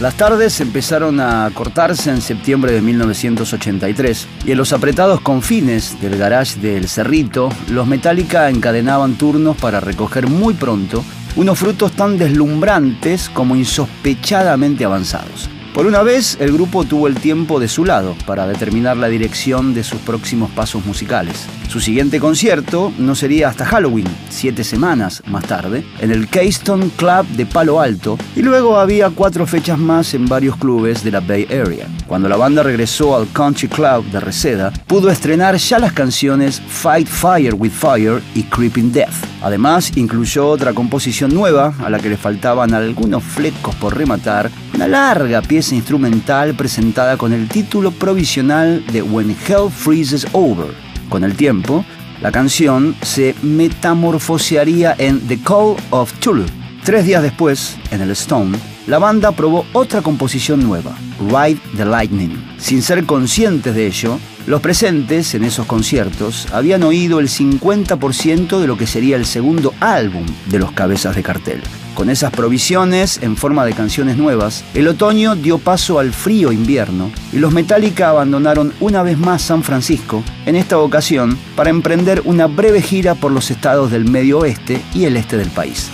Las tardes empezaron a cortarse en septiembre de 1983 y en los apretados confines del garage del Cerrito, los Metallica encadenaban turnos para recoger muy pronto unos frutos tan deslumbrantes como insospechadamente avanzados. Por una vez, el grupo tuvo el tiempo de su lado para determinar la dirección de sus próximos pasos musicales. Su siguiente concierto no sería hasta Halloween, siete semanas más tarde, en el Keystone Club de Palo Alto, y luego había cuatro fechas más en varios clubes de la Bay Area. Cuando la banda regresó al Country Club de Reseda, pudo estrenar ya las canciones Fight Fire with Fire y Creeping Death. Además, incluyó otra composición nueva, a la que le faltaban algunos flecos por rematar, una larga pieza instrumental presentada con el título provisional de When Hell Freezes Over con el tiempo, la canción se metamorfosearía en The Call of Tulu. Tres días después, en el Stone, la banda probó otra composición nueva, Ride the Lightning. Sin ser conscientes de ello, los presentes en esos conciertos habían oído el 50% de lo que sería el segundo álbum de los cabezas de cartel. Con esas provisiones en forma de canciones nuevas, el otoño dio paso al frío invierno y los Metallica abandonaron una vez más San Francisco, en esta ocasión para emprender una breve gira por los estados del medio oeste y el este del país.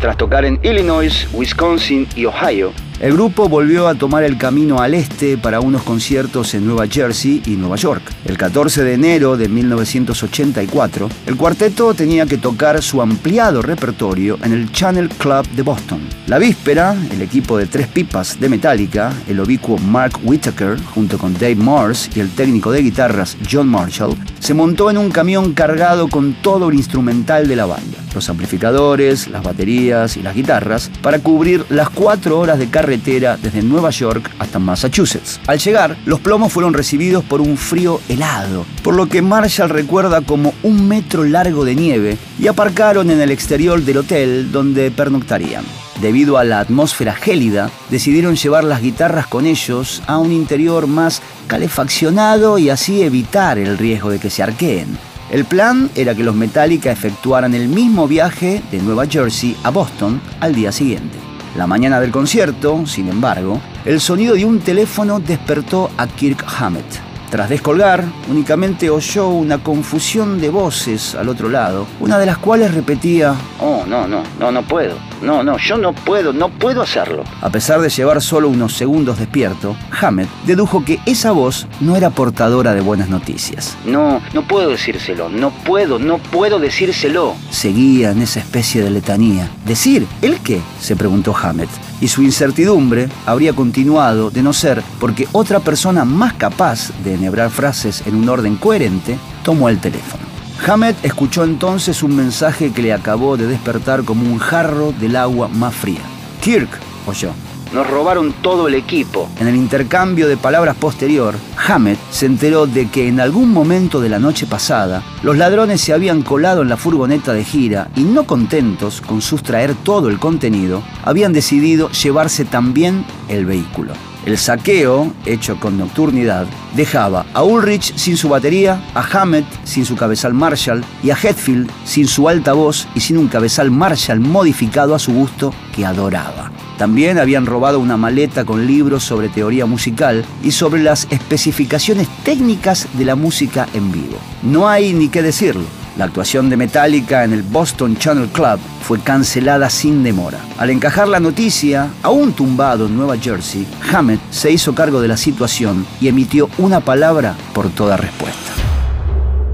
Tras tocar en Illinois, Wisconsin y Ohio, el grupo volvió a tomar el camino al este para unos conciertos en Nueva Jersey y Nueva York. El 14 de enero de 1984, el cuarteto tenía que tocar su ampliado repertorio en el Channel Club de Boston. La víspera, el equipo de tres pipas de Metallica, el obicuo Mark Whitaker, junto con Dave Mars y el técnico de guitarras John Marshall, se montó en un camión cargado con todo el instrumental de la banda, los amplificadores, las baterías y las guitarras, para cubrir las cuatro horas de carga desde Nueva York hasta Massachusetts. Al llegar, los plomos fueron recibidos por un frío helado, por lo que Marshall recuerda como un metro largo de nieve, y aparcaron en el exterior del hotel donde pernoctarían. Debido a la atmósfera gélida, decidieron llevar las guitarras con ellos a un interior más calefaccionado y así evitar el riesgo de que se arqueen. El plan era que los Metallica efectuaran el mismo viaje de Nueva Jersey a Boston al día siguiente. La mañana del concierto, sin embargo, el sonido de un teléfono despertó a Kirk Hammett. Tras descolgar, únicamente oyó una confusión de voces al otro lado, una de las cuales repetía, Oh, no, no, no, no puedo, no, no, yo no puedo, no puedo hacerlo. A pesar de llevar solo unos segundos despierto, Hammett dedujo que esa voz no era portadora de buenas noticias. No, no puedo decírselo, no puedo, no puedo decírselo. Seguía en esa especie de letanía. ¿Decir? ¿El qué? se preguntó Hammett y su incertidumbre habría continuado de no ser porque otra persona más capaz de enhebrar frases en un orden coherente tomó el teléfono. Hammett escuchó entonces un mensaje que le acabó de despertar como un jarro del agua más fría. Kirk, oyó. Nos robaron todo el equipo. En el intercambio de palabras posterior, Hammett se enteró de que en algún momento de la noche pasada, los ladrones se habían colado en la furgoneta de gira y no contentos con sustraer todo el contenido, habían decidido llevarse también el vehículo. El saqueo, hecho con nocturnidad, dejaba a Ulrich sin su batería, a Hammett sin su cabezal Marshall y a Hetfield sin su altavoz y sin un cabezal Marshall modificado a su gusto que adoraba. También habían robado una maleta con libros sobre teoría musical y sobre las especificaciones técnicas de la música en vivo. No hay ni qué decirlo. La actuación de Metallica en el Boston Channel Club fue cancelada sin demora. Al encajar la noticia, aún tumbado en Nueva Jersey, Hammett se hizo cargo de la situación y emitió una palabra por toda respuesta.